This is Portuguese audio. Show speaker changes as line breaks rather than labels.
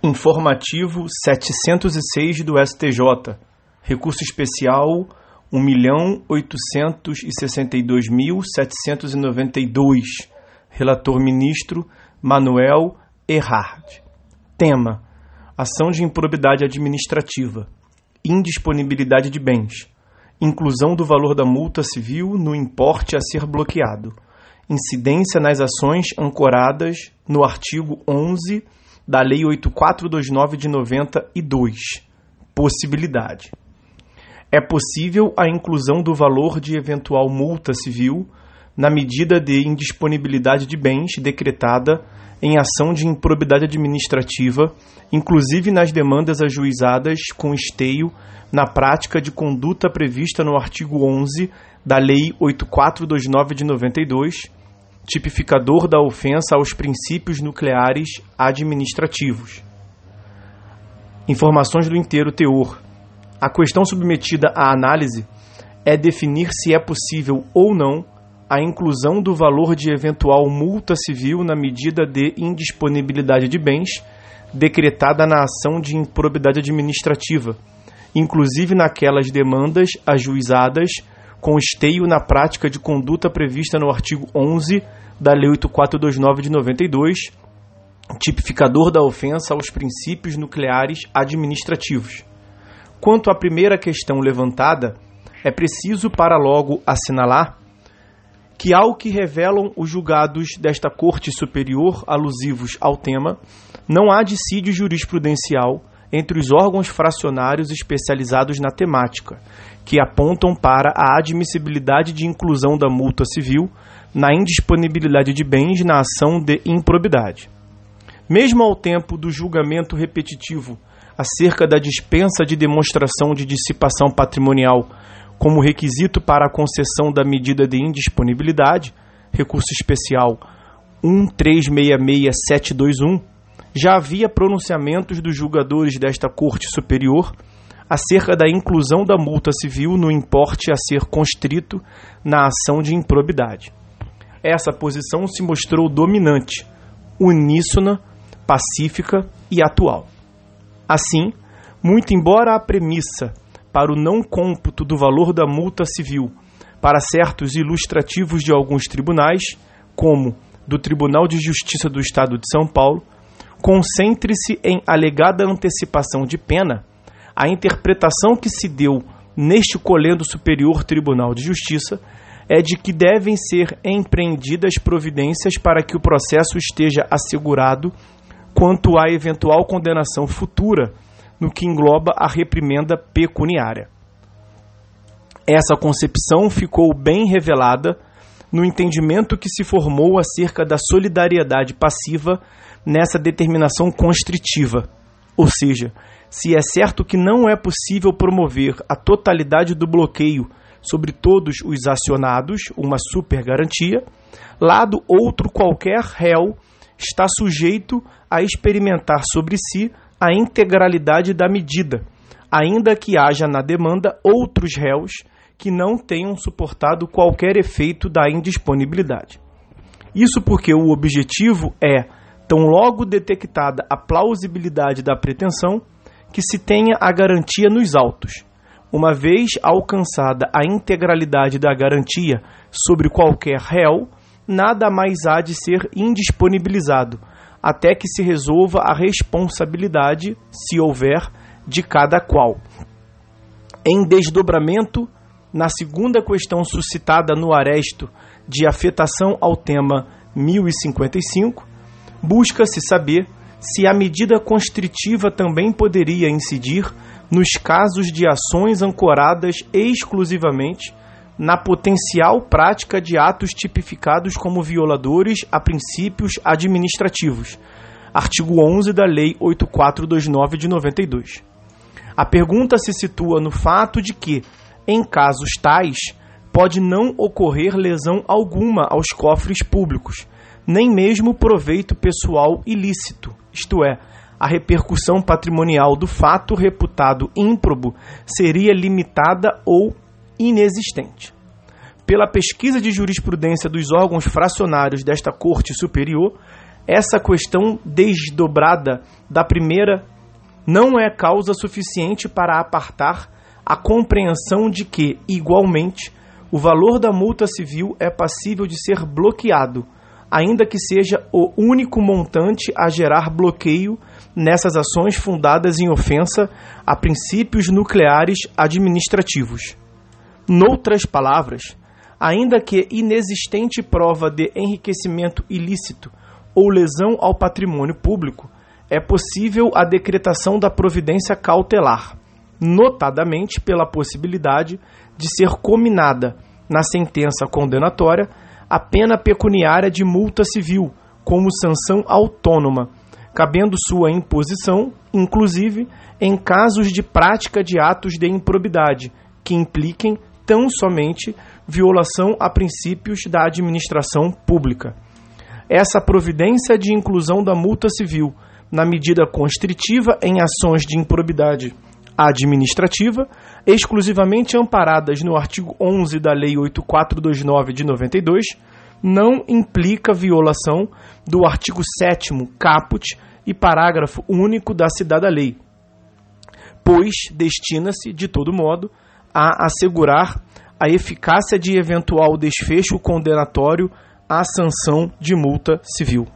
Informativo 706 do STJ. Recurso especial 1.862.792. Relator ministro Manuel Erhard. Tema: Ação de improbidade administrativa. Indisponibilidade de bens. Inclusão do valor da multa civil no importe a ser bloqueado. Incidência nas ações ancoradas no artigo 11 da Lei 8429 de 92. Possibilidade. É possível a inclusão do valor de eventual multa civil na medida de indisponibilidade de bens decretada em ação de improbidade administrativa, inclusive nas demandas ajuizadas com esteio na prática de conduta prevista no artigo 11 da Lei 8429 de 92 tipificador da ofensa aos princípios nucleares administrativos. Informações do inteiro teor. A questão submetida à análise é definir se é possível ou não a inclusão do valor de eventual multa civil na medida de indisponibilidade de bens decretada na ação de improbidade administrativa, inclusive naquelas demandas ajuizadas com esteio na prática de conduta prevista no artigo 11 da Lei 8429 de 92, tipificador da ofensa aos princípios nucleares administrativos. Quanto à primeira questão levantada, é preciso para logo assinalar que, ao que revelam os julgados desta Corte Superior alusivos ao tema, não há dissídio jurisprudencial entre os órgãos fracionários especializados na temática, que apontam para a admissibilidade de inclusão da multa civil na indisponibilidade de bens na ação de improbidade. Mesmo ao tempo do julgamento repetitivo acerca da dispensa de demonstração de dissipação patrimonial como requisito para a concessão da medida de indisponibilidade, recurso especial 1366721, já havia pronunciamentos dos julgadores desta Corte Superior acerca da inclusão da multa civil no importe a ser constrito na ação de improbidade. Essa posição se mostrou dominante, uníssona, pacífica e atual. Assim, muito embora a premissa para o não cômputo do valor da multa civil para certos ilustrativos de alguns tribunais, como do Tribunal de Justiça do Estado de São Paulo, concentre-se em alegada antecipação de pena, a interpretação que se deu neste colendo Superior Tribunal de Justiça é de que devem ser empreendidas providências para que o processo esteja assegurado quanto à eventual condenação futura, no que engloba a reprimenda pecuniária. Essa concepção ficou bem revelada no entendimento que se formou acerca da solidariedade passiva nessa determinação constritiva, ou seja, se é certo que não é possível promover a totalidade do bloqueio sobre todos os acionados, uma super garantia, lado outro qualquer réu está sujeito a experimentar sobre si a integralidade da medida, ainda que haja na demanda outros réus que não tenham suportado qualquer efeito da indisponibilidade. Isso porque o objetivo é, tão logo detectada a plausibilidade da pretensão, que se tenha a garantia nos autos. Uma vez alcançada a integralidade da garantia sobre qualquer réu, nada mais há de ser indisponibilizado, até que se resolva a responsabilidade, se houver, de cada qual. Em desdobramento, na segunda questão suscitada no aresto de afetação ao tema 1055, busca-se saber se a medida constritiva também poderia incidir nos casos de ações ancoradas exclusivamente na potencial prática de atos tipificados como violadores a princípios administrativos. Artigo 11 da Lei 8429 de 92. A pergunta se situa no fato de que, em casos tais, pode não ocorrer lesão alguma aos cofres públicos, nem mesmo proveito pessoal ilícito, isto é, a repercussão patrimonial do fato reputado ímprobo seria limitada ou inexistente. Pela pesquisa de jurisprudência dos órgãos fracionários desta Corte Superior, essa questão desdobrada da primeira não é causa suficiente para apartar a compreensão de que, igualmente, o valor da multa civil é passível de ser bloqueado, ainda que seja o único montante a gerar bloqueio nessas ações fundadas em ofensa a princípios nucleares administrativos. Noutras palavras, ainda que inexistente prova de enriquecimento ilícito ou lesão ao patrimônio público, é possível a decretação da providência cautelar, notadamente pela possibilidade de ser cominada na sentença condenatória a pena pecuniária de multa civil como sanção autônoma, cabendo sua imposição, inclusive, em casos de prática de atos de improbidade que impliquem tão somente violação a princípios da administração pública. Essa providência de inclusão da multa civil na medida constritiva em ações de improbidade administrativa, exclusivamente amparadas no artigo 11 da Lei 8429 de 92, não implica violação do artigo 7 caput e parágrafo único da Cidada Lei, pois destina-se, de todo modo, a assegurar a eficácia de eventual desfecho condenatório à sanção de multa civil.